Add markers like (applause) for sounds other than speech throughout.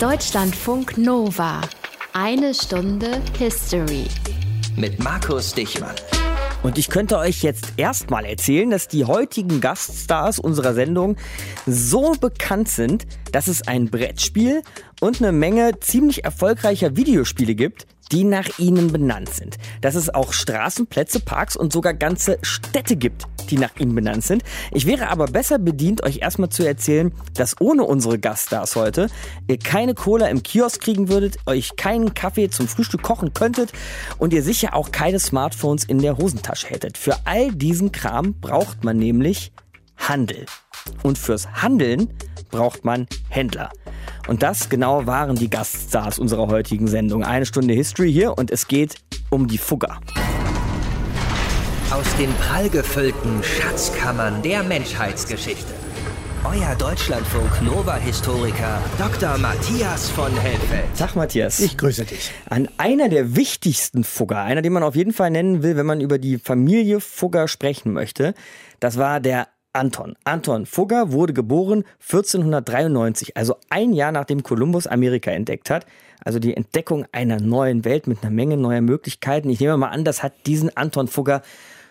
Deutschlandfunk Nova. Eine Stunde History. Mit Markus Dichmann. Und ich könnte euch jetzt erstmal erzählen, dass die heutigen Gaststars unserer Sendung so bekannt sind, dass es ein Brettspiel und eine Menge ziemlich erfolgreicher Videospiele gibt, die nach ihnen benannt sind. Dass es auch Straßen, Plätze, Parks und sogar ganze Städte gibt, die nach ihnen benannt sind. Ich wäre aber besser bedient, euch erstmal zu erzählen, dass ohne unsere Gaststars heute ihr keine Cola im Kiosk kriegen würdet, euch keinen Kaffee zum Frühstück kochen könntet und ihr sicher auch keine Smartphones in der Hosentasche hättet. Für all diesen Kram braucht man nämlich Handel. Und fürs Handeln braucht man Händler. Und das genau waren die Gaststars unserer heutigen Sendung. Eine Stunde History hier und es geht um die Fugger. Aus den prallgefüllten Schatzkammern der Menschheitsgeschichte. Euer Deutschlandfunk Nova-Historiker Dr. Matthias von Helfeld. Tag Matthias. Ich grüße dich. An einer der wichtigsten Fugger, einer, den man auf jeden Fall nennen will, wenn man über die Familie Fugger sprechen möchte, das war der Anton. Anton Fugger wurde geboren 1493, also ein Jahr nachdem Kolumbus Amerika entdeckt hat. Also die Entdeckung einer neuen Welt mit einer Menge neuer Möglichkeiten. Ich nehme mal an, das hat diesen Anton Fugger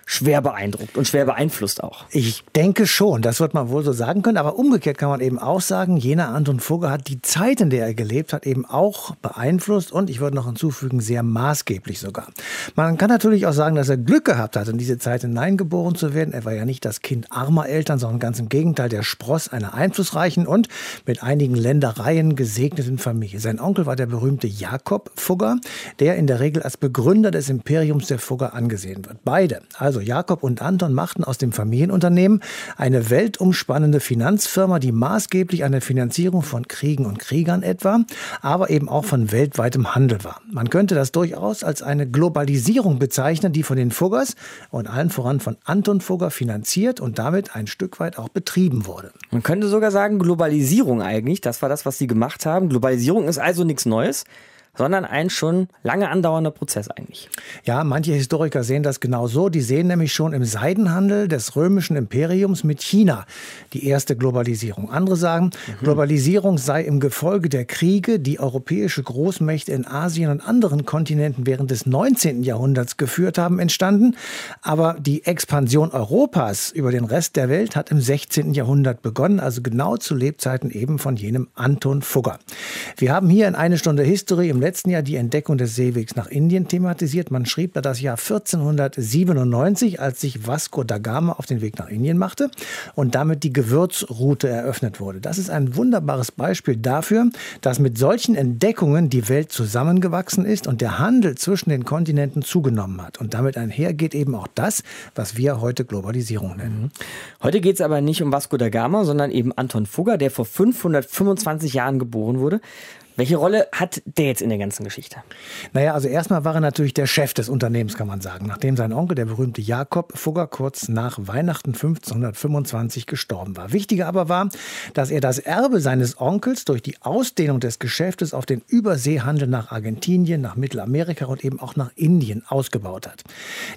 schwer beeindruckt und schwer beeinflusst auch. Ich denke schon, das wird man wohl so sagen können. Aber umgekehrt kann man eben auch sagen, jener Anton Fugger hat die Zeit, in der er gelebt hat, eben auch beeinflusst und ich würde noch hinzufügen, sehr maßgeblich sogar. Man kann natürlich auch sagen, dass er Glück gehabt hat, in diese Zeit hineingeboren zu werden. Er war ja nicht das Kind armer Eltern, sondern ganz im Gegenteil der Spross einer einflussreichen und mit einigen Ländereien gesegneten Familie. Sein Onkel war der berühmte Jakob Fugger, der in der Regel als Begründer des Imperiums der Fugger angesehen wird. Beide, also also Jakob und Anton machten aus dem Familienunternehmen eine weltumspannende Finanzfirma, die maßgeblich an der Finanzierung von Kriegen und Kriegern etwa, aber eben auch von weltweitem Handel war. Man könnte das durchaus als eine Globalisierung bezeichnen, die von den Fuggers und allen voran von Anton Fugger finanziert und damit ein Stück weit auch betrieben wurde. Man könnte sogar sagen Globalisierung eigentlich, das war das, was sie gemacht haben. Globalisierung ist also nichts Neues sondern ein schon lange andauernder Prozess eigentlich. Ja, manche Historiker sehen das genau so. Die sehen nämlich schon im Seidenhandel des römischen Imperiums mit China die erste Globalisierung. Andere sagen, mhm. Globalisierung sei im Gefolge der Kriege, die europäische Großmächte in Asien und anderen Kontinenten während des 19. Jahrhunderts geführt haben, entstanden. Aber die Expansion Europas über den Rest der Welt hat im 16. Jahrhundert begonnen, also genau zu Lebzeiten eben von jenem Anton Fugger. Wir haben hier in eine Stunde History im letzten Jahr die Entdeckung des Seewegs nach Indien thematisiert. Man schrieb da das Jahr 1497, als sich Vasco da Gama auf den Weg nach Indien machte und damit die Gewürzroute eröffnet wurde. Das ist ein wunderbares Beispiel dafür, dass mit solchen Entdeckungen die Welt zusammengewachsen ist und der Handel zwischen den Kontinenten zugenommen hat. Und damit einhergeht eben auch das, was wir heute Globalisierung nennen. Mhm. Heute geht es aber nicht um Vasco da Gama, sondern eben Anton Fugger, der vor 525 Jahren geboren wurde. Welche Rolle hat der jetzt in der ganzen Geschichte? Naja, also erstmal war er natürlich der Chef des Unternehmens, kann man sagen, nachdem sein Onkel, der berühmte Jakob Fugger, kurz nach Weihnachten 1525 gestorben war. Wichtiger aber war, dass er das Erbe seines Onkels durch die Ausdehnung des Geschäftes auf den Überseehandel nach Argentinien, nach Mittelamerika und eben auch nach Indien ausgebaut hat.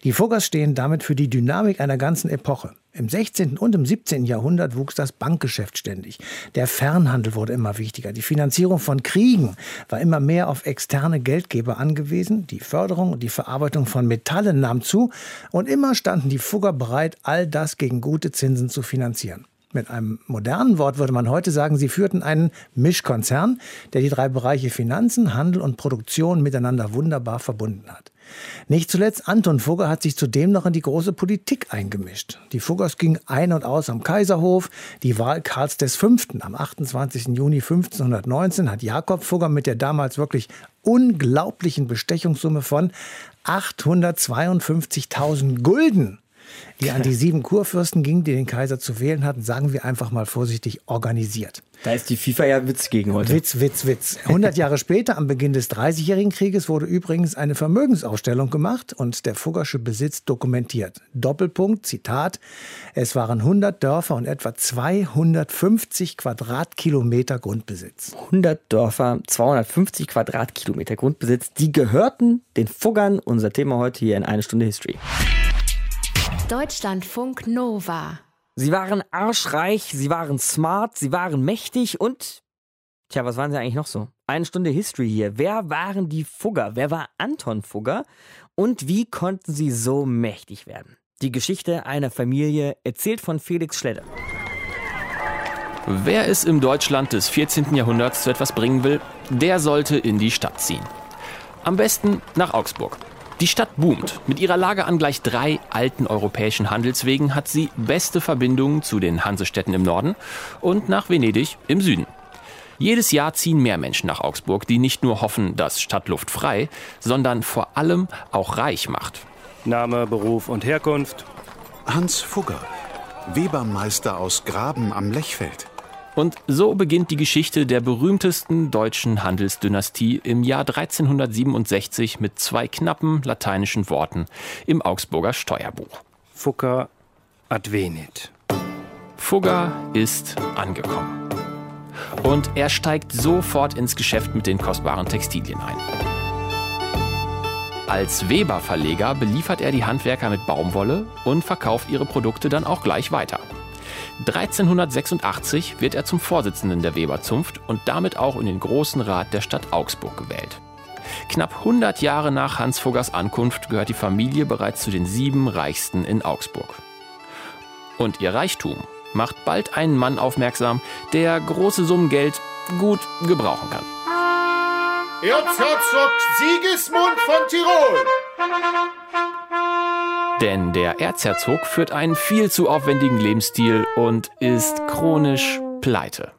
Die Fuggers stehen damit für die Dynamik einer ganzen Epoche. Im 16. und im 17. Jahrhundert wuchs das Bankgeschäft ständig. Der Fernhandel wurde immer wichtiger. Die Finanzierung von Kriegen war immer mehr auf externe Geldgeber angewiesen. Die Förderung und die Verarbeitung von Metallen nahm zu. Und immer standen die Fugger bereit, all das gegen gute Zinsen zu finanzieren. Mit einem modernen Wort würde man heute sagen, sie führten einen Mischkonzern, der die drei Bereiche Finanzen, Handel und Produktion miteinander wunderbar verbunden hat. Nicht zuletzt Anton Fugger hat sich zudem noch in die große Politik eingemischt. Die Fuggers gingen ein und aus am Kaiserhof. Die Wahl Karls V. am 28. Juni 1519 hat Jakob Fugger mit der damals wirklich unglaublichen Bestechungssumme von 852.000 Gulden die an die sieben Kurfürsten ging, die den Kaiser zu wählen hatten, sagen wir einfach mal vorsichtig, organisiert. Da ist die FIFA ja Witz gegen heute. Witz, Witz, Witz. 100 Jahre später, am Beginn des Dreißigjährigen Krieges, wurde übrigens eine Vermögensausstellung gemacht und der Fuggersche Besitz dokumentiert. Doppelpunkt, Zitat, es waren 100 Dörfer und etwa 250 Quadratkilometer Grundbesitz. 100 Dörfer, 250 Quadratkilometer Grundbesitz, die gehörten den Fuggern. Unser Thema heute hier in eine Stunde History. Deutschlandfunk Nova. Sie waren arschreich, sie waren smart, sie waren mächtig und Tja, was waren sie eigentlich noch so? Eine Stunde History hier. Wer waren die Fugger? Wer war Anton Fugger? Und wie konnten sie so mächtig werden? Die Geschichte einer Familie, erzählt von Felix Schledder. Wer es im Deutschland des 14. Jahrhunderts zu etwas bringen will, der sollte in die Stadt ziehen. Am besten nach Augsburg. Die Stadt boomt. Mit ihrer Lage an gleich drei alten europäischen Handelswegen hat sie beste Verbindungen zu den Hansestädten im Norden und nach Venedig im Süden. Jedes Jahr ziehen mehr Menschen nach Augsburg, die nicht nur hoffen, dass Stadtluft frei, sondern vor allem auch reich macht. Name, Beruf und Herkunft? Hans Fugger, Webermeister aus Graben am Lechfeld. Und so beginnt die Geschichte der berühmtesten deutschen Handelsdynastie im Jahr 1367 mit zwei knappen lateinischen Worten im Augsburger Steuerbuch. Fugger advenit. Fugger ist angekommen. Und er steigt sofort ins Geschäft mit den kostbaren Textilien ein. Als Weber-Verleger beliefert er die Handwerker mit Baumwolle und verkauft ihre Produkte dann auch gleich weiter. 1386 wird er zum Vorsitzenden der Weberzunft und damit auch in den Großen Rat der Stadt Augsburg gewählt. Knapp 100 Jahre nach Hans Fuggers Ankunft gehört die Familie bereits zu den sieben Reichsten in Augsburg. Und ihr Reichtum macht bald einen Mann aufmerksam, der große Summen Geld gut gebrauchen kann. Erzherzog Sigismund von Tirol. Denn der Erzherzog führt einen viel zu aufwendigen Lebensstil und ist chronisch pleite.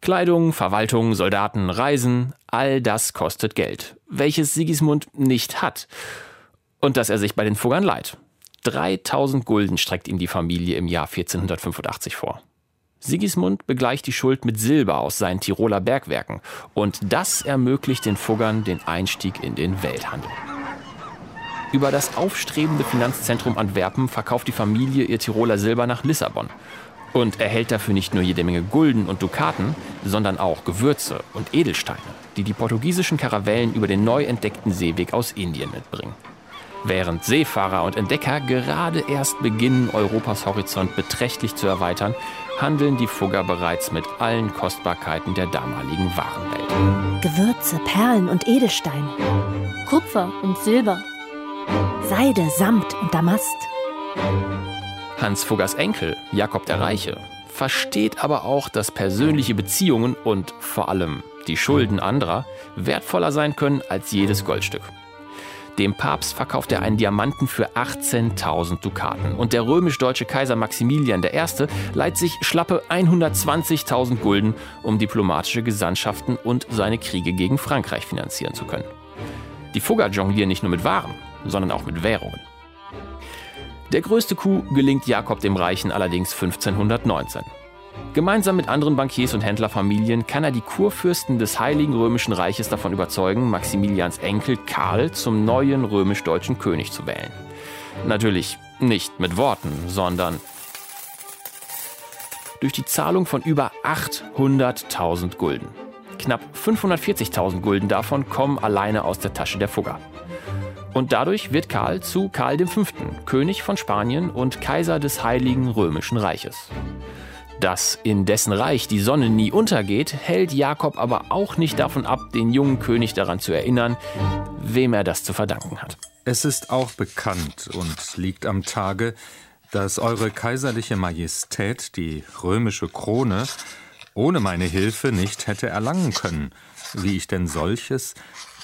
Kleidung, Verwaltung, Soldaten, Reisen, all das kostet Geld, welches Sigismund nicht hat. Und dass er sich bei den Fuggern leiht. 3000 Gulden streckt ihm die Familie im Jahr 1485 vor. Sigismund begleicht die Schuld mit Silber aus seinen Tiroler Bergwerken und das ermöglicht den Fuggern den Einstieg in den Welthandel. Über das aufstrebende Finanzzentrum Antwerpen verkauft die Familie ihr Tiroler Silber nach Lissabon und erhält dafür nicht nur jede Menge Gulden und Dukaten, sondern auch Gewürze und Edelsteine, die die portugiesischen Karavellen über den neu entdeckten Seeweg aus Indien mitbringen. Während Seefahrer und Entdecker gerade erst beginnen, Europas Horizont beträchtlich zu erweitern, handeln die Fugger bereits mit allen Kostbarkeiten der damaligen Warenwelt. Gewürze, Perlen und Edelsteine. Kupfer und Silber. Seide, Samt und Damast. Hans Fuggers Enkel, Jakob der Reiche, versteht aber auch, dass persönliche Beziehungen und vor allem die Schulden anderer wertvoller sein können als jedes Goldstück. Dem Papst verkauft er einen Diamanten für 18.000 Dukaten. Und der römisch-deutsche Kaiser Maximilian I. leiht sich schlappe 120.000 Gulden, um diplomatische Gesandtschaften und seine Kriege gegen Frankreich finanzieren zu können. Die Fugger jonglieren nicht nur mit Waren, sondern auch mit Währungen. Der größte Coup gelingt Jakob dem Reichen allerdings 1519. Gemeinsam mit anderen Bankiers und Händlerfamilien kann er die Kurfürsten des Heiligen Römischen Reiches davon überzeugen, Maximilians Enkel Karl zum neuen römisch-deutschen König zu wählen. Natürlich nicht mit Worten, sondern durch die Zahlung von über 800.000 Gulden. Knapp 540.000 Gulden davon kommen alleine aus der Tasche der Fugger. Und dadurch wird Karl zu Karl V., König von Spanien und Kaiser des Heiligen Römischen Reiches. Dass in dessen Reich die Sonne nie untergeht, hält Jakob aber auch nicht davon ab, den jungen König daran zu erinnern, wem er das zu verdanken hat. Es ist auch bekannt und liegt am Tage, dass Eure Kaiserliche Majestät die römische Krone ohne meine Hilfe nicht hätte erlangen können, wie ich denn solches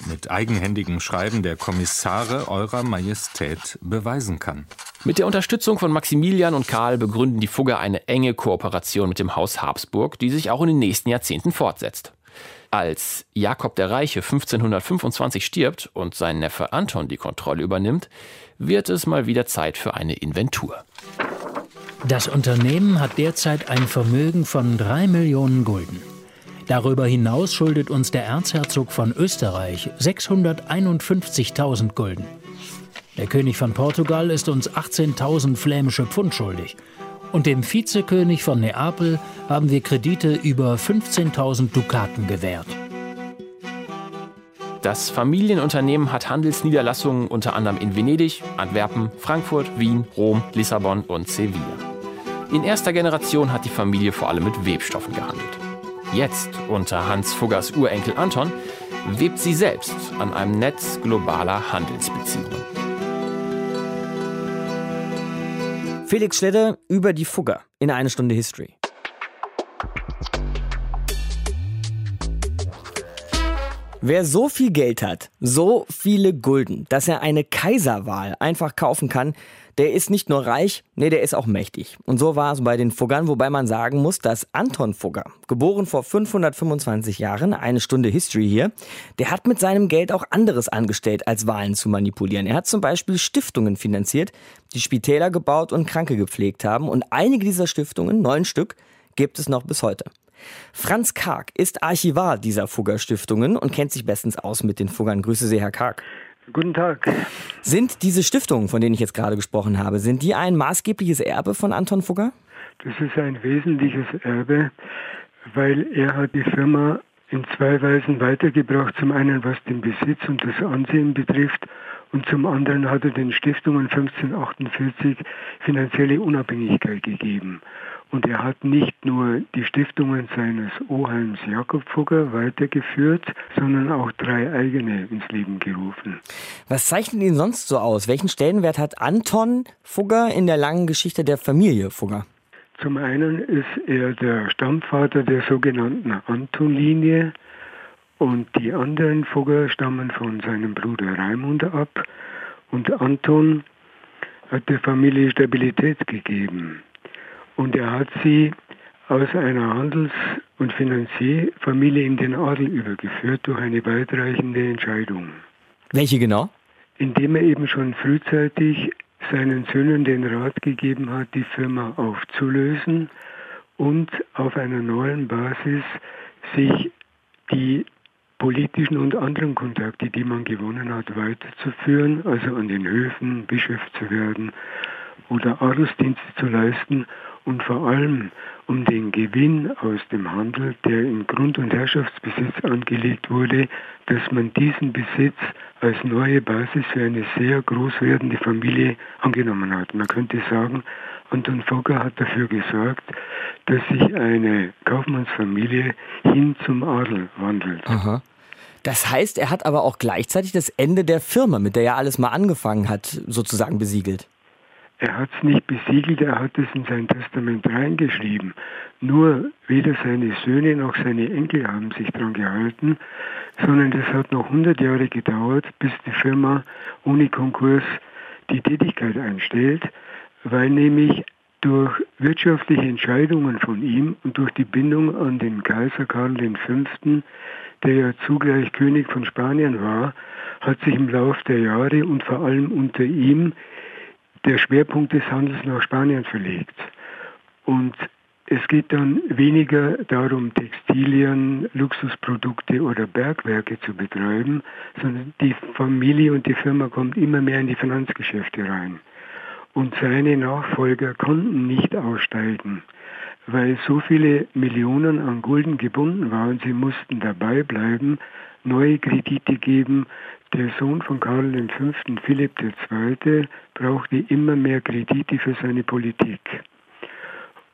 mit eigenhändigem Schreiben der Kommissare Eurer Majestät beweisen kann. Mit der Unterstützung von Maximilian und Karl begründen die Fugger eine enge Kooperation mit dem Haus Habsburg, die sich auch in den nächsten Jahrzehnten fortsetzt. Als Jakob der Reiche 1525 stirbt und sein Neffe Anton die Kontrolle übernimmt, wird es mal wieder Zeit für eine Inventur. Das Unternehmen hat derzeit ein Vermögen von drei Millionen Gulden. Darüber hinaus schuldet uns der Erzherzog von Österreich 651.000 Gulden. Der König von Portugal ist uns 18.000 flämische Pfund schuldig. Und dem Vizekönig von Neapel haben wir Kredite über 15.000 Dukaten gewährt. Das Familienunternehmen hat Handelsniederlassungen unter anderem in Venedig, Antwerpen, Frankfurt, Wien, Rom, Lissabon und Sevilla. In erster Generation hat die Familie vor allem mit Webstoffen gehandelt. Jetzt, unter Hans Fuggers Urenkel Anton, webt sie selbst an einem Netz globaler Handelsbeziehungen. Felix Schledder über die Fugger in eine Stunde History. Wer so viel Geld hat, so viele Gulden, dass er eine Kaiserwahl einfach kaufen kann, der ist nicht nur reich, nee, der ist auch mächtig. Und so war es bei den Fuggern, wobei man sagen muss, dass Anton Fugger, geboren vor 525 Jahren, eine Stunde History hier, der hat mit seinem Geld auch anderes angestellt, als Wahlen zu manipulieren. Er hat zum Beispiel Stiftungen finanziert, die Spitäler gebaut und Kranke gepflegt haben. Und einige dieser Stiftungen, neun Stück, gibt es noch bis heute. Franz Karg ist Archivar dieser Fugger-Stiftungen und kennt sich bestens aus mit den Fuggern. Grüße Sie, Herr Karg. Guten Tag. Sind diese Stiftungen, von denen ich jetzt gerade gesprochen habe, sind die ein maßgebliches Erbe von Anton Fugger? Das ist ein wesentliches Erbe, weil er hat die Firma in zwei Weisen weitergebracht. Zum einen, was den Besitz und das Ansehen betrifft und zum anderen hat er den Stiftungen 1548 finanzielle Unabhängigkeit gegeben. Und er hat nicht nur die Stiftungen seines Oheims Jakob Fugger weitergeführt, sondern auch drei eigene ins Leben gerufen. Was zeichnet ihn sonst so aus? Welchen Stellenwert hat Anton Fugger in der langen Geschichte der Familie Fugger? Zum einen ist er der Stammvater der sogenannten Anton-Linie und die anderen Fugger stammen von seinem Bruder Raimund ab. Und Anton hat der Familie Stabilität gegeben. Und er hat sie aus einer Handels- und Finanzierfamilie in den Adel übergeführt durch eine weitreichende Entscheidung. Welche genau? Indem er eben schon frühzeitig seinen Söhnen den Rat gegeben hat, die Firma aufzulösen und auf einer neuen Basis sich die politischen und anderen Kontakte, die man gewonnen hat, weiterzuführen, also an den Höfen Bischof zu werden oder Adelsdienste zu leisten und vor allem um den Gewinn aus dem Handel, der in Grund- und Herrschaftsbesitz angelegt wurde, dass man diesen Besitz als neue Basis für eine sehr groß werdende Familie angenommen hat. Man könnte sagen, Anton Fogger hat dafür gesorgt, dass sich eine Kaufmannsfamilie hin zum Adel wandelt. Aha. Das heißt, er hat aber auch gleichzeitig das Ende der Firma, mit der er alles mal angefangen hat, sozusagen besiegelt. Er hat es nicht besiegelt, er hat es in sein Testament reingeschrieben. Nur weder seine Söhne noch seine Enkel haben sich daran gehalten, sondern es hat noch 100 Jahre gedauert, bis die Firma ohne Konkurs die Tätigkeit einstellt, weil nämlich durch wirtschaftliche Entscheidungen von ihm und durch die Bindung an den Kaiser Karl V., der ja zugleich König von Spanien war, hat sich im Lauf der Jahre und vor allem unter ihm der Schwerpunkt des Handels nach Spanien verlegt. Und es geht dann weniger darum, Textilien, Luxusprodukte oder Bergwerke zu betreiben, sondern die Familie und die Firma kommt immer mehr in die Finanzgeschäfte rein. Und seine Nachfolger konnten nicht aussteigen, weil so viele Millionen an Gulden gebunden waren. Sie mussten dabei bleiben, neue Kredite geben, der Sohn von Karl V., Philipp II., brauchte immer mehr Kredite für seine Politik.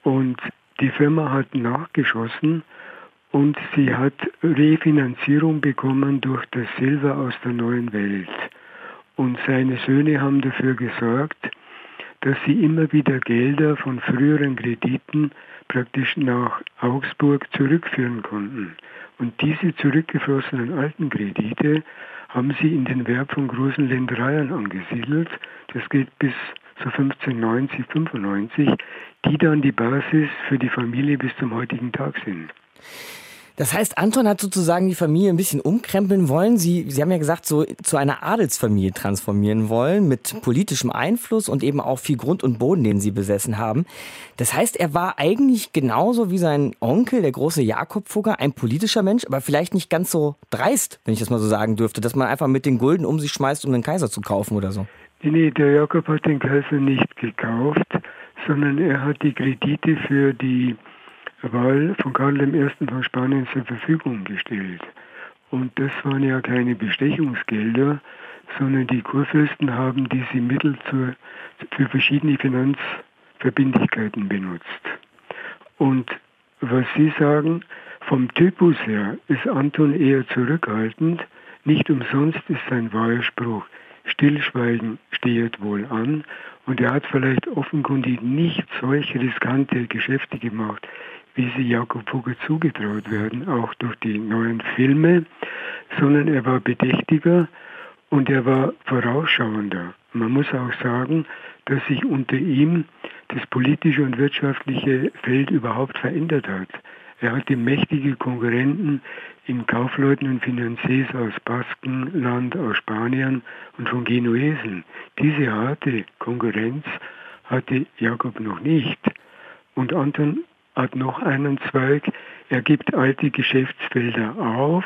Und die Firma hat nachgeschossen und sie hat Refinanzierung bekommen durch das Silber aus der neuen Welt. Und seine Söhne haben dafür gesorgt, dass sie immer wieder Gelder von früheren Krediten praktisch nach Augsburg zurückführen konnten. Und diese zurückgeflossenen alten Kredite haben sie in den Werk von großen Ländereien angesiedelt. Das geht bis zu 1590, 95, die dann die Basis für die Familie bis zum heutigen Tag sind. Das heißt, Anton hat sozusagen die Familie ein bisschen umkrempeln wollen. Sie, Sie haben ja gesagt, so zu einer Adelsfamilie transformieren wollen, mit politischem Einfluss und eben auch viel Grund und Boden, den Sie besessen haben. Das heißt, er war eigentlich genauso wie sein Onkel, der große Jakob Fugger, ein politischer Mensch, aber vielleicht nicht ganz so dreist, wenn ich das mal so sagen dürfte, dass man einfach mit den Gulden um sich schmeißt, um den Kaiser zu kaufen oder so. Nee, der Jakob hat den Kaiser nicht gekauft, sondern er hat die Kredite für die Wahl von Karl I. von Spanien zur Verfügung gestellt. Und das waren ja keine Bestechungsgelder, sondern die Kurfürsten haben diese Mittel zur, für verschiedene Finanzverbindlichkeiten benutzt. Und was Sie sagen, Vom Typus her ist Anton eher zurückhaltend. Nicht umsonst ist sein Wahlspruch, Stillschweigen steht wohl an. Und er hat vielleicht offenkundig nicht solche riskante Geschäfte gemacht, wie sie Jakob Fugger zugetraut werden, auch durch die neuen Filme, sondern er war bedächtiger und er war vorausschauender. Man muss auch sagen, dass sich unter ihm das politische und wirtschaftliche Feld überhaupt verändert hat. Er hatte mächtige Konkurrenten in Kaufleuten und Finanziers aus Baskenland, aus Spanien und von Genuesen. Diese harte Konkurrenz hatte Jakob noch nicht. Und Anton hat noch einen Zweig. Er gibt alte Geschäftsfelder auf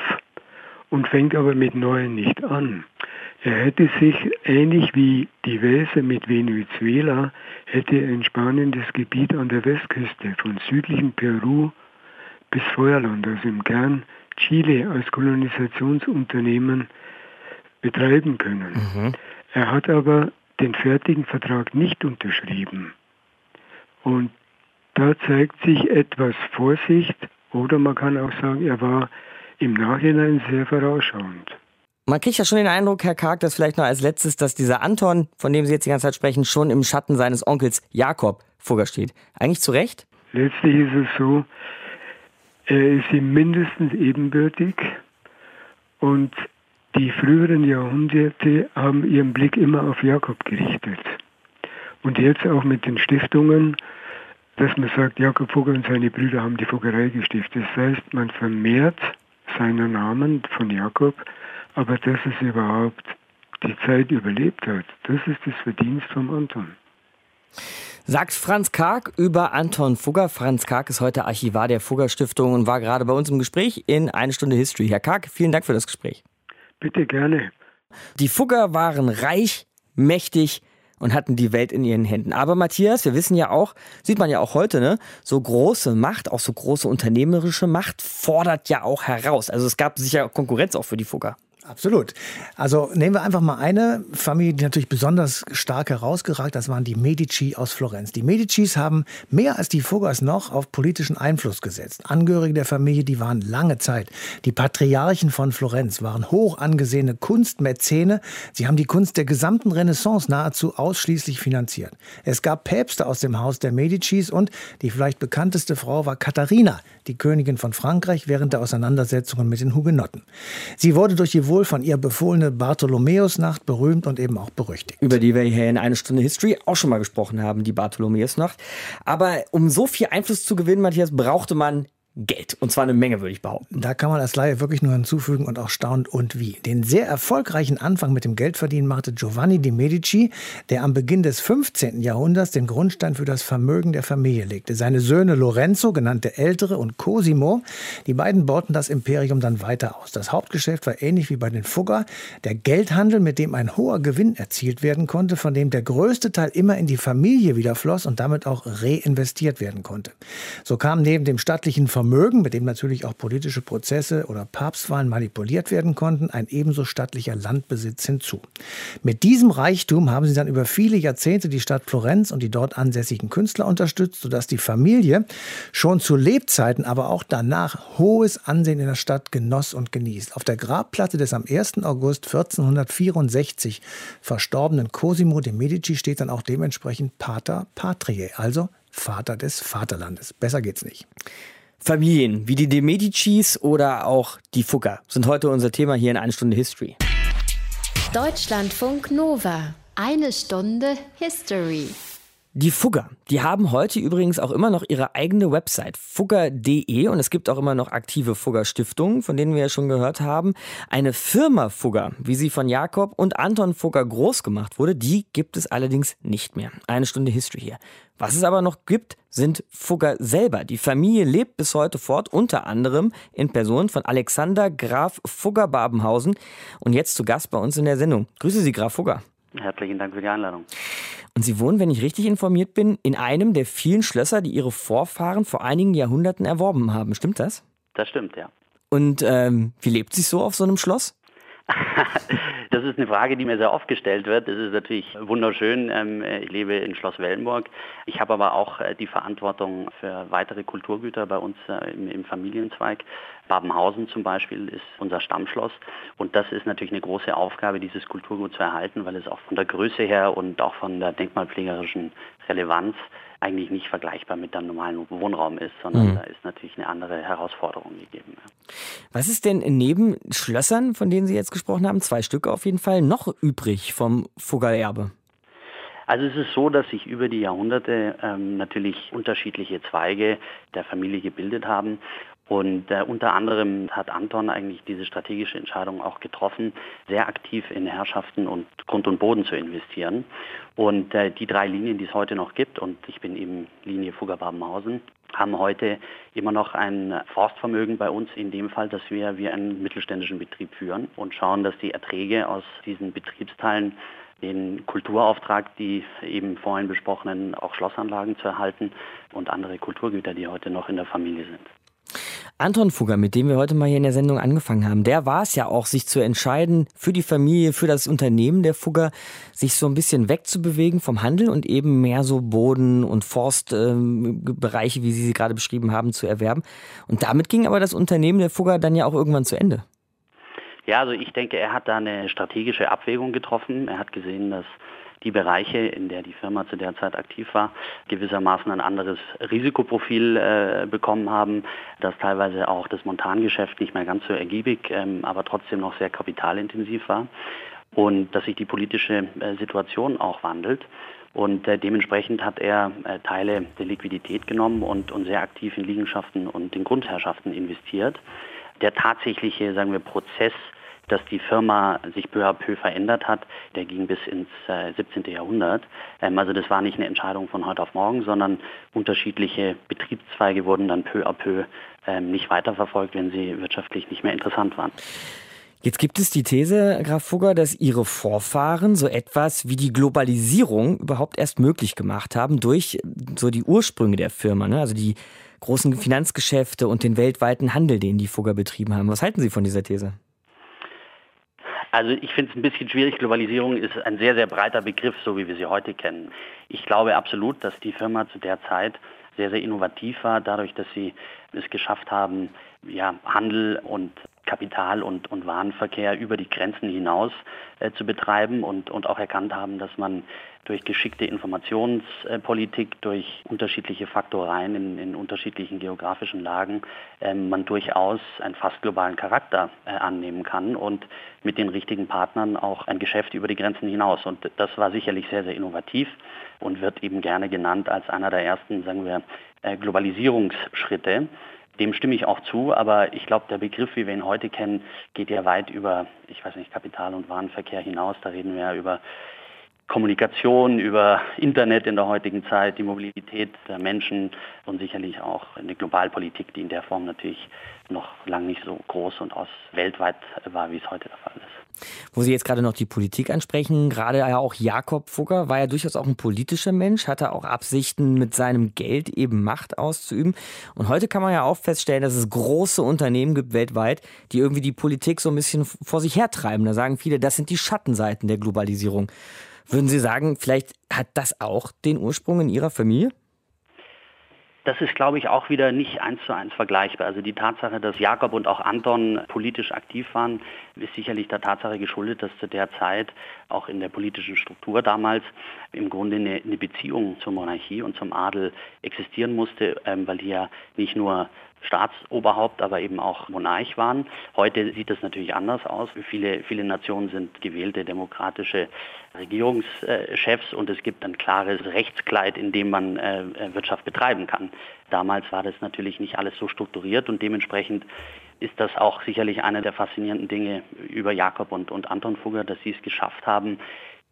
und fängt aber mit neuen nicht an. Er hätte sich, ähnlich wie die Weser mit Venezuela, hätte ein spannendes Gebiet an der Westküste von südlichem Peru bis Feuerland, also im Kern Chile als Kolonisationsunternehmen betreiben können. Mhm. Er hat aber den fertigen Vertrag nicht unterschrieben. Und da zeigt sich etwas Vorsicht oder man kann auch sagen, er war im Nachhinein sehr vorausschauend. Man kriegt ja schon den Eindruck, Herr Karg, dass vielleicht noch als letztes, dass dieser Anton, von dem Sie jetzt die ganze Zeit sprechen, schon im Schatten seines Onkels Jakob Fugger steht. Eigentlich zu Recht? Letztlich ist es so, er ist ihm mindestens ebenbürtig und die früheren Jahrhunderte haben ihren Blick immer auf Jakob gerichtet. Und jetzt auch mit den Stiftungen, dass man sagt, Jakob Fugger und seine Brüder haben die Fuggerei gestiftet. Das heißt, man vermehrt seinen Namen von Jakob aber dass es überhaupt die Zeit überlebt hat, das ist das Verdienst von Anton. Sagt Franz Karg über Anton Fugger. Franz Karg ist heute Archivar der Fugger Stiftung und war gerade bei uns im Gespräch in eine Stunde History. Herr Karg, vielen Dank für das Gespräch. Bitte gerne. Die Fugger waren reich, mächtig und hatten die Welt in ihren Händen. Aber Matthias, wir wissen ja auch, sieht man ja auch heute, ne, so große Macht, auch so große unternehmerische Macht fordert ja auch heraus. Also es gab sicher Konkurrenz auch für die Fugger. Absolut. Also nehmen wir einfach mal eine Familie, die natürlich besonders stark herausgeragt, das waren die Medici aus Florenz. Die Medicis haben mehr als die Fuggers noch auf politischen Einfluss gesetzt. Angehörige der Familie, die waren lange Zeit. Die Patriarchen von Florenz waren hoch angesehene Kunstmäzene. Sie haben die Kunst der gesamten Renaissance nahezu ausschließlich finanziert. Es gab Päpste aus dem Haus der Medicis und die vielleicht bekannteste Frau war Katharina, die Königin von Frankreich während der Auseinandersetzungen mit den Hugenotten. Sie wurde durch die wohl von ihr befohlene Bartholomäusnacht berühmt und eben auch berüchtigt. Über die wir hier in eine Stunde History auch schon mal gesprochen haben, die Bartholomäusnacht. Aber um so viel Einfluss zu gewinnen, Matthias, brauchte man Geld. Und zwar eine Menge, würde ich behaupten. Da kann man als Laie wirklich nur hinzufügen und auch staunt und wie. Den sehr erfolgreichen Anfang mit dem Geldverdienen machte Giovanni de Medici, der am Beginn des 15. Jahrhunderts den Grundstein für das Vermögen der Familie legte. Seine Söhne Lorenzo, genannt der Ältere, und Cosimo, die beiden bauten das Imperium dann weiter aus. Das Hauptgeschäft war ähnlich wie bei den Fugger, der Geldhandel, mit dem ein hoher Gewinn erzielt werden konnte, von dem der größte Teil immer in die Familie wieder floss und damit auch reinvestiert werden konnte. So kam neben dem stattlichen Vermögen Vermögen, mit dem natürlich auch politische Prozesse oder Papstwahlen manipuliert werden konnten, ein ebenso stattlicher Landbesitz hinzu. Mit diesem Reichtum haben sie dann über viele Jahrzehnte die Stadt Florenz und die dort ansässigen Künstler unterstützt, sodass die Familie schon zu Lebzeiten, aber auch danach hohes Ansehen in der Stadt genoss und genießt. Auf der Grabplatte des am 1. August 1464 verstorbenen Cosimo de Medici steht dann auch dementsprechend Pater Patriae, also Vater des Vaterlandes. Besser geht's nicht. Familien wie die De Medicis oder auch die Fugger sind heute unser Thema hier in eine Stunde History. Deutschlandfunk Nova. Eine Stunde History. Die Fugger, die haben heute übrigens auch immer noch ihre eigene Website, fugger.de und es gibt auch immer noch aktive Fugger-Stiftungen, von denen wir ja schon gehört haben. Eine Firma Fugger, wie sie von Jakob und Anton Fugger groß gemacht wurde, die gibt es allerdings nicht mehr. Eine Stunde History hier. Was es aber noch gibt, sind Fugger selber. Die Familie lebt bis heute fort, unter anderem in Person von Alexander Graf Fugger-Babenhausen und jetzt zu Gast bei uns in der Sendung. Grüße Sie, Graf Fugger. Herzlichen Dank für die Einladung. Und Sie wohnen, wenn ich richtig informiert bin, in einem der vielen Schlösser, die Ihre Vorfahren vor einigen Jahrhunderten erworben haben. Stimmt das? Das stimmt, ja. Und ähm, wie lebt sich so auf so einem Schloss? Das ist eine Frage, die mir sehr oft gestellt wird. Das ist natürlich wunderschön. Ähm, ich lebe in Schloss Wellenburg. Ich habe aber auch äh, die Verantwortung für weitere Kulturgüter bei uns äh, im Familienzweig. Babenhausen zum Beispiel ist unser Stammschloss. Und das ist natürlich eine große Aufgabe, dieses Kulturgut zu erhalten, weil es auch von der Größe her und auch von der denkmalpflegerischen Relevanz eigentlich nicht vergleichbar mit einem normalen Wohnraum ist, sondern mhm. da ist natürlich eine andere Herausforderung gegeben. Was ist denn neben Schlössern, von denen Sie jetzt gesprochen haben, zwei Stück auf jeden Fall, noch übrig vom Fuggererbe? Also es ist so, dass sich über die Jahrhunderte ähm, natürlich unterschiedliche Zweige der Familie gebildet haben. Und äh, unter anderem hat Anton eigentlich diese strategische Entscheidung auch getroffen, sehr aktiv in Herrschaften und Grund und Boden zu investieren. Und äh, die drei Linien, die es heute noch gibt, und ich bin eben Linie Fugger-Babenhausen, haben heute immer noch ein Forstvermögen bei uns in dem Fall, dass wir wie einen mittelständischen Betrieb führen und schauen, dass die Erträge aus diesen Betriebsteilen den Kulturauftrag, die eben vorhin besprochenen auch Schlossanlagen zu erhalten und andere Kulturgüter, die heute noch in der Familie sind. Anton Fugger, mit dem wir heute mal hier in der Sendung angefangen haben, der war es ja auch, sich zu entscheiden, für die Familie, für das Unternehmen der Fugger, sich so ein bisschen wegzubewegen vom Handel und eben mehr so Boden- und Forstbereiche, ähm, wie Sie sie gerade beschrieben haben, zu erwerben. Und damit ging aber das Unternehmen der Fugger dann ja auch irgendwann zu Ende. Ja, also ich denke, er hat da eine strategische Abwägung getroffen. Er hat gesehen, dass die Bereiche, in der die Firma zu der Zeit aktiv war, gewissermaßen ein anderes Risikoprofil äh, bekommen haben, dass teilweise auch das Montangeschäft nicht mehr ganz so ergiebig, ähm, aber trotzdem noch sehr kapitalintensiv war und dass sich die politische äh, Situation auch wandelt. Und äh, dementsprechend hat er äh, Teile der Liquidität genommen und, und sehr aktiv in Liegenschaften und in Grundherrschaften investiert. Der tatsächliche, sagen wir, Prozess dass die Firma sich peu à peu verändert hat, der ging bis ins äh, 17. Jahrhundert. Ähm, also das war nicht eine Entscheidung von heute auf morgen, sondern unterschiedliche Betriebszweige wurden dann peu à peu ähm, nicht weiterverfolgt, wenn sie wirtschaftlich nicht mehr interessant waren. Jetzt gibt es die These, Graf Fugger, dass Ihre Vorfahren so etwas wie die Globalisierung überhaupt erst möglich gemacht haben durch so die Ursprünge der Firma, ne? also die großen Finanzgeschäfte und den weltweiten Handel, den die Fugger betrieben haben. Was halten Sie von dieser These? Also ich finde es ein bisschen schwierig. Globalisierung ist ein sehr, sehr breiter Begriff, so wie wir sie heute kennen. Ich glaube absolut, dass die Firma zu der Zeit sehr, sehr innovativ war, dadurch, dass sie es geschafft haben, ja, Handel und Kapital- und, und Warenverkehr über die Grenzen hinaus äh, zu betreiben und, und auch erkannt haben, dass man durch geschickte Informationspolitik, durch unterschiedliche Faktoreien in, in unterschiedlichen geografischen Lagen äh, man durchaus einen fast globalen Charakter äh, annehmen kann und mit den richtigen Partnern auch ein Geschäft über die Grenzen hinaus. Und das war sicherlich sehr, sehr innovativ und wird eben gerne genannt als einer der ersten, sagen wir, äh, Globalisierungsschritte. Dem stimme ich auch zu, aber ich glaube, der Begriff, wie wir ihn heute kennen, geht ja weit über, ich weiß nicht, Kapital- und Warenverkehr hinaus. Da reden wir ja über Kommunikation, über Internet in der heutigen Zeit, die Mobilität der Menschen und sicherlich auch eine Globalpolitik, die in der Form natürlich noch lange nicht so groß und aus weltweit war, wie es heute der Fall ist. Wo Sie jetzt gerade noch die Politik ansprechen, gerade ja auch Jakob Fugger war ja durchaus auch ein politischer Mensch, hatte auch Absichten, mit seinem Geld eben Macht auszuüben. Und heute kann man ja auch feststellen, dass es große Unternehmen gibt weltweit, die irgendwie die Politik so ein bisschen vor sich hertreiben. Da sagen viele, das sind die Schattenseiten der Globalisierung. Würden Sie sagen, vielleicht hat das auch den Ursprung in Ihrer Familie? Das ist, glaube ich, auch wieder nicht eins zu eins vergleichbar. Also die Tatsache, dass Jakob und auch Anton politisch aktiv waren, ist sicherlich der Tatsache geschuldet, dass zu der Zeit auch in der politischen Struktur damals im Grunde eine, eine Beziehung zur Monarchie und zum Adel existieren musste, ähm, weil die ja nicht nur Staatsoberhaupt, aber eben auch Monarch waren. Heute sieht das natürlich anders aus. Viele, viele Nationen sind gewählte demokratische Regierungschefs und es gibt ein klares Rechtskleid, in dem man äh, Wirtschaft betreiben kann. Damals war das natürlich nicht alles so strukturiert und dementsprechend ist das auch sicherlich eine der faszinierenden Dinge über Jakob und, und Anton Fugger, dass sie es geschafft haben,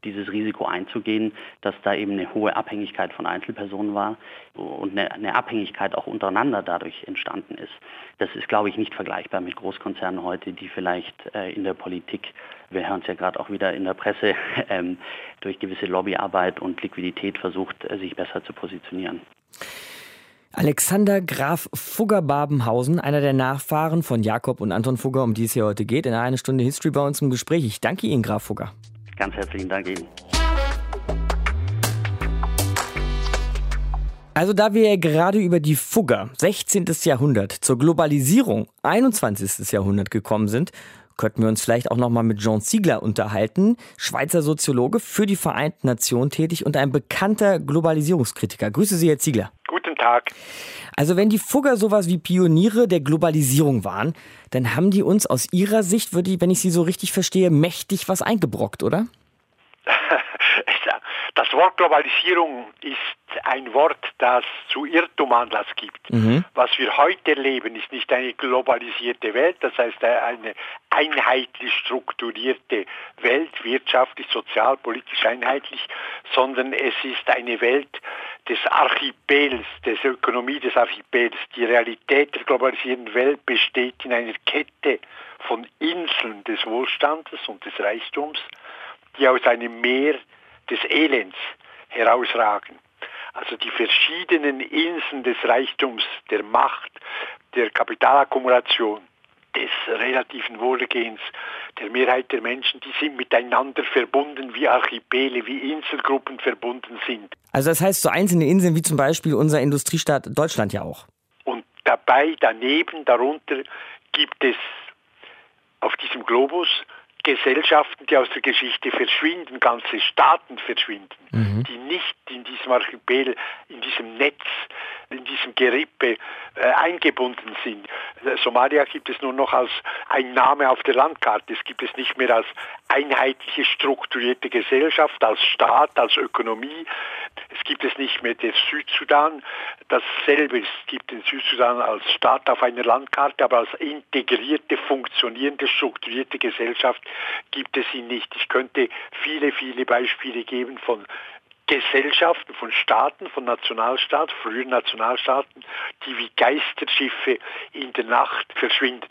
dieses Risiko einzugehen, dass da eben eine hohe Abhängigkeit von Einzelpersonen war und eine, eine, Abhängigkeit auch untereinander dadurch entstanden ist. Das ist, glaube ich, nicht vergleichbar mit Großkonzernen heute, die vielleicht äh, in der Politik, wir hören es ja gerade auch wieder in der Presse, (laughs) ähm, durch gewisse Lobbyarbeit und Liquidität versucht, äh, sich besser zu positionieren. Alexander Graf Fugger-Babenhausen, einer der Nachfahren von Jakob und Anton Fugger, um die es hier heute geht, in einer Stunde History bei uns im Gespräch. Ich danke Ihnen, Graf Fugger. Ganz herzlichen Dank Ihnen. Also da wir ja gerade über die Fugger 16. Jahrhundert zur Globalisierung 21. Jahrhundert gekommen sind, könnten wir uns vielleicht auch noch mal mit Jean Ziegler unterhalten, Schweizer Soziologe für die Vereinten Nationen tätig und ein bekannter Globalisierungskritiker. Grüße Sie, Herr Ziegler. Guten Tag. Also wenn die Fugger sowas wie Pioniere der Globalisierung waren, dann haben die uns aus Ihrer Sicht, würde ich, wenn ich Sie so richtig verstehe, mächtig was eingebrockt, oder? (laughs) Das Wort Globalisierung ist ein Wort, das zu Irrtum Anlass gibt. Mhm. Was wir heute erleben, ist nicht eine globalisierte Welt, das heißt eine einheitlich strukturierte Welt, wirtschaftlich, sozial, politisch einheitlich, sondern es ist eine Welt des Archipels, des Ökonomie des Archipels. Die Realität der globalisierten Welt besteht in einer Kette von Inseln des Wohlstandes und des Reichtums, die aus einem Meer des Elends herausragen. Also die verschiedenen Inseln des Reichtums, der Macht, der Kapitalakkumulation, des relativen Wohlergehens der Mehrheit der Menschen, die sind miteinander verbunden wie Archipele, wie Inselgruppen verbunden sind. Also das heißt so einzelne Inseln wie zum Beispiel unser Industriestaat Deutschland ja auch. Und dabei, daneben, darunter gibt es auf diesem Globus Gesellschaften, die aus der Geschichte verschwinden, ganze Staaten verschwinden, mhm. die nicht in diesem Archipel, in diesem Netz, in diesem Gerippe äh, eingebunden sind. Äh, Somalia gibt es nur noch als ein Name auf der Landkarte. Es gibt es nicht mehr als einheitliche strukturierte Gesellschaft, als Staat, als Ökonomie. Es gibt es nicht mehr der Südsudan. Dasselbe es gibt den Südsudan als Staat auf einer Landkarte, aber als integrierte, funktionierende, strukturierte Gesellschaft gibt es ihn nicht. Ich könnte viele, viele Beispiele geben von Gesellschaften, von Staaten, von Nationalstaaten, frühen Nationalstaaten, die wie Geisterschiffe in der Nacht verschwinden.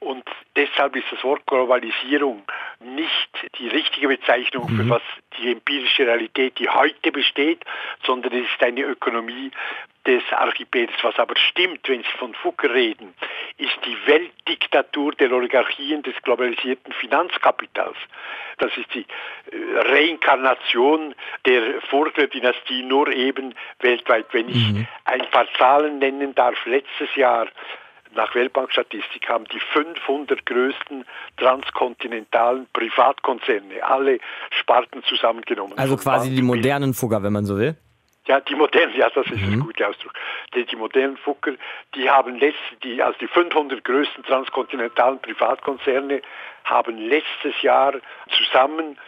Und deshalb ist das Wort Globalisierung nicht die richtige Bezeichnung für mhm. was die empirische Realität, die heute besteht, sondern es ist eine Ökonomie des Archipels. Was aber stimmt, wenn Sie von Foucault reden, ist die Weltdiktatur der Oligarchien des globalisierten Finanzkapitals. Das ist die äh, Reinkarnation der Vogler-Dynastie nur eben weltweit. Wenn ich mhm. ein paar Zahlen nennen darf, letztes Jahr nach Weltbankstatistik haben die 500 größten transkontinentalen Privatkonzerne alle Sparten zusammengenommen. Also quasi die modernen Fugger, wenn man so will? Ja, die modernen, ja, das ist mhm. ein guter Ausdruck. Die, die modernen Fugger, die haben letztes, die, also die 500 größten transkontinentalen Privatkonzerne haben letztes Jahr zusammen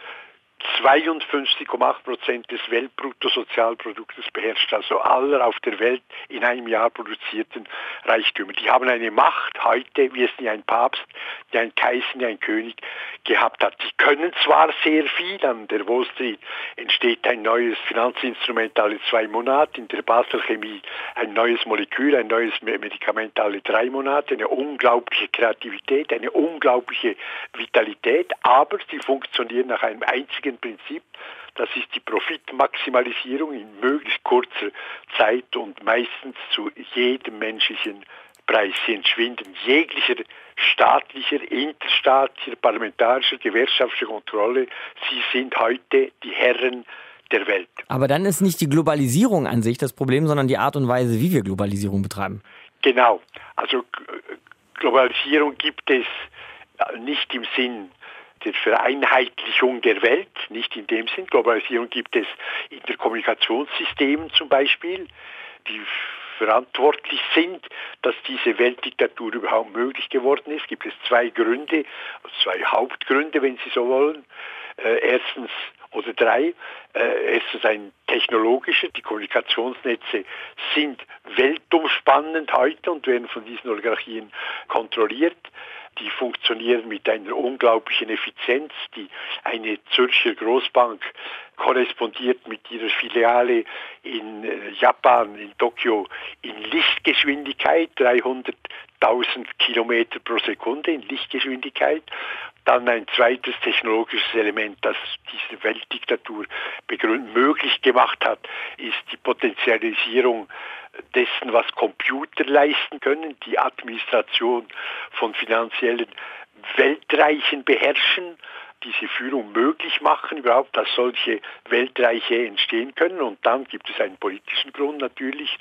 52,8 Prozent des Weltbruttosozialproduktes beherrscht, also aller auf der Welt in einem Jahr produzierten Reichtümer. Die haben eine Macht heute, wie es nie ein Papst, nie ein Kaiser, nie ein König gehabt hat. Die können zwar sehr viel, an der Wall Street entsteht ein neues Finanzinstrument alle zwei Monate, in der Basel Chemie ein neues Molekül, ein neues Medikament alle drei Monate, eine unglaubliche Kreativität, eine unglaubliche Vitalität, aber sie funktionieren nach einem einzigen Prinzip, das ist die Profitmaximalisierung in möglichst kurzer Zeit und meistens zu jedem menschlichen Preis. Sie entschwinden jeglicher staatlicher, interstaatlicher, parlamentarischer, gewerkschaftlicher Kontrolle. Sie sind heute die Herren der Welt. Aber dann ist nicht die Globalisierung an sich das Problem, sondern die Art und Weise, wie wir Globalisierung betreiben. Genau. Also Globalisierung gibt es nicht im Sinn der Vereinheitlichung der Welt, nicht in dem Sinn. Globalisierung gibt es in der Kommunikationssystemen zum Beispiel, die verantwortlich sind, dass diese Weltdiktatur überhaupt möglich geworden ist. Gibt es zwei Gründe, zwei Hauptgründe, wenn Sie so wollen. Äh, erstens oder drei. Äh, erstens ein technologischer. Die Kommunikationsnetze sind weltumspannend heute und werden von diesen Oligarchien kontrolliert. Die funktionieren mit einer unglaublichen Effizienz. Die, eine Zürcher Großbank korrespondiert mit ihrer Filiale in äh, Japan, in Tokio, in Lichtgeschwindigkeit, 300.000 Kilometer pro Sekunde in Lichtgeschwindigkeit. Dann ein zweites technologisches Element, das diese Weltdiktatur möglich gemacht hat, ist die Potenzialisierung dessen, was Computer leisten können, die Administration von finanziellen Weltreichen beherrschen, diese Führung möglich machen, überhaupt, dass solche Weltreiche entstehen können. Und dann gibt es einen politischen Grund natürlich.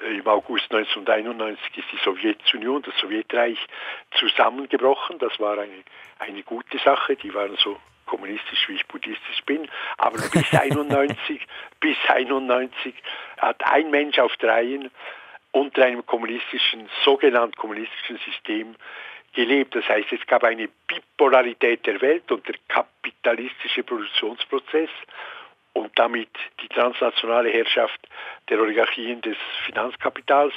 Äh, Im August 1991 ist die Sowjetunion, das Sowjetreich, zusammengebrochen. Das war eine, eine gute Sache. Die waren so kommunistisch, wie ich buddhistisch bin. Aber (laughs) bis 91, bis 91 hat ein Mensch auf dreien unter einem kommunistischen, sogenannten kommunistischen System gelebt. Das heißt, es gab eine Bipolarität der Welt und der kapitalistische Produktionsprozess und damit die transnationale Herrschaft der Oligarchien des Finanzkapitals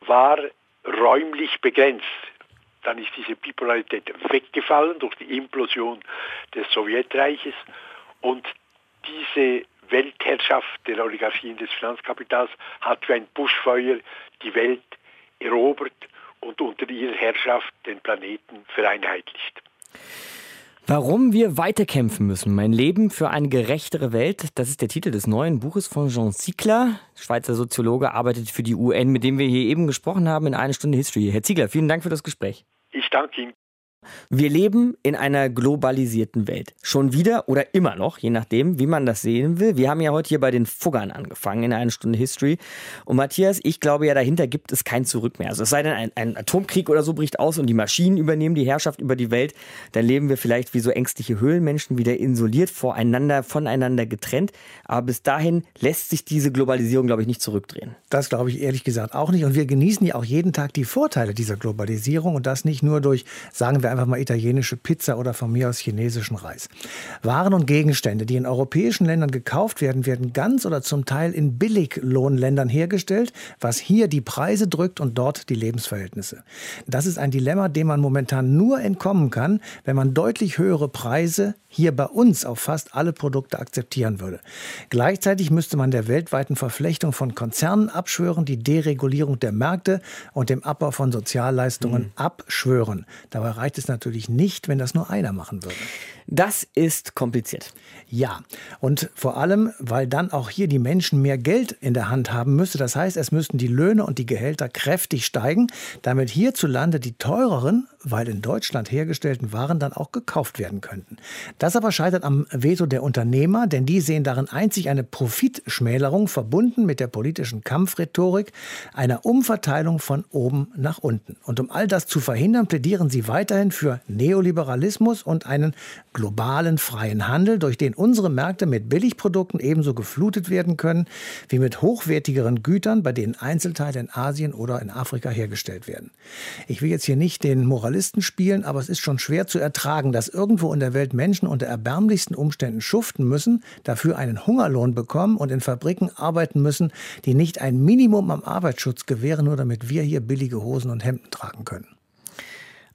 war räumlich begrenzt. Dann ist diese Bipolarität weggefallen durch die Implosion des Sowjetreiches und diese Weltherrschaft der Oligarchien des Finanzkapitals hat wie ein Buschfeuer die Welt erobert und unter ihrer Herrschaft den Planeten vereinheitlicht. Warum wir weiterkämpfen müssen. Mein Leben für eine gerechtere Welt. Das ist der Titel des neuen Buches von Jean Ziegler. Schweizer Soziologe, arbeitet für die UN, mit dem wir hier eben gesprochen haben in einer Stunde History. Herr Ziegler, vielen Dank für das Gespräch. Ich danke Ihnen. Wir leben in einer globalisierten Welt. Schon wieder oder immer noch, je nachdem, wie man das sehen will. Wir haben ja heute hier bei den Fuggern angefangen in einer Stunde History. Und Matthias, ich glaube ja, dahinter gibt es kein Zurück mehr. Also es sei denn, ein, ein Atomkrieg oder so bricht aus und die Maschinen übernehmen die Herrschaft über die Welt, dann leben wir vielleicht wie so ängstliche Höhlenmenschen wieder isoliert, voreinander, voneinander getrennt. Aber bis dahin lässt sich diese Globalisierung, glaube ich, nicht zurückdrehen. Das glaube ich ehrlich gesagt auch nicht. Und wir genießen ja auch jeden Tag die Vorteile dieser Globalisierung und das nicht nur durch, sagen wir einfach mal italienische Pizza oder von mir aus chinesischen Reis. Waren und Gegenstände, die in europäischen Ländern gekauft werden, werden ganz oder zum Teil in Billiglohnländern hergestellt, was hier die Preise drückt und dort die Lebensverhältnisse. Das ist ein Dilemma, dem man momentan nur entkommen kann, wenn man deutlich höhere Preise hier bei uns auf fast alle Produkte akzeptieren würde. Gleichzeitig müsste man der weltweiten Verflechtung von Konzernen abschwören, die Deregulierung der Märkte und dem Abbau von Sozialleistungen mhm. abschwören. Dabei reicht es natürlich nicht, wenn das nur einer machen würde. Das ist kompliziert. Ja, und vor allem, weil dann auch hier die Menschen mehr Geld in der Hand haben müsste. Das heißt, es müssten die Löhne und die Gehälter kräftig steigen, damit hierzulande die teureren, weil in Deutschland hergestellten Waren dann auch gekauft werden könnten. Das aber scheitert am Veto der Unternehmer, denn die sehen darin einzig eine Profitschmälerung verbunden mit der politischen Kampfrhetorik einer Umverteilung von oben nach unten. Und um all das zu verhindern, plädieren sie weiterhin für Neoliberalismus und einen globalen freien Handel, durch den unsere Märkte mit Billigprodukten ebenso geflutet werden können wie mit hochwertigeren Gütern, bei denen Einzelteile in Asien oder in Afrika hergestellt werden. Ich will jetzt hier nicht den Moralisten spielen, aber es ist schon schwer zu ertragen, dass irgendwo in der Welt Menschen unter erbärmlichsten Umständen schuften müssen, dafür einen Hungerlohn bekommen und in Fabriken arbeiten müssen, die nicht ein Minimum am Arbeitsschutz gewähren, nur damit wir hier billige Hosen und Hemden tragen können.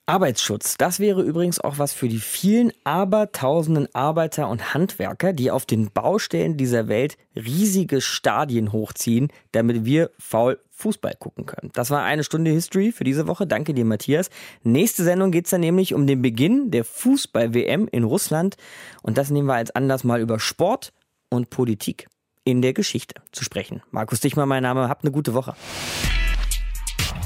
Arbeitsschutz, das wäre übrigens auch was für die vielen abertausenden Arbeiter und Handwerker, die auf den Baustellen dieser Welt riesige Stadien hochziehen, damit wir faul Fußball gucken können. Das war eine Stunde History für diese Woche. Danke dir, Matthias. Nächste Sendung geht es dann nämlich um den Beginn der Fußball-WM in Russland. Und das nehmen wir als Anlass mal über Sport und Politik in der Geschichte zu sprechen. Markus Dichmann, mein Name. Habt eine gute Woche.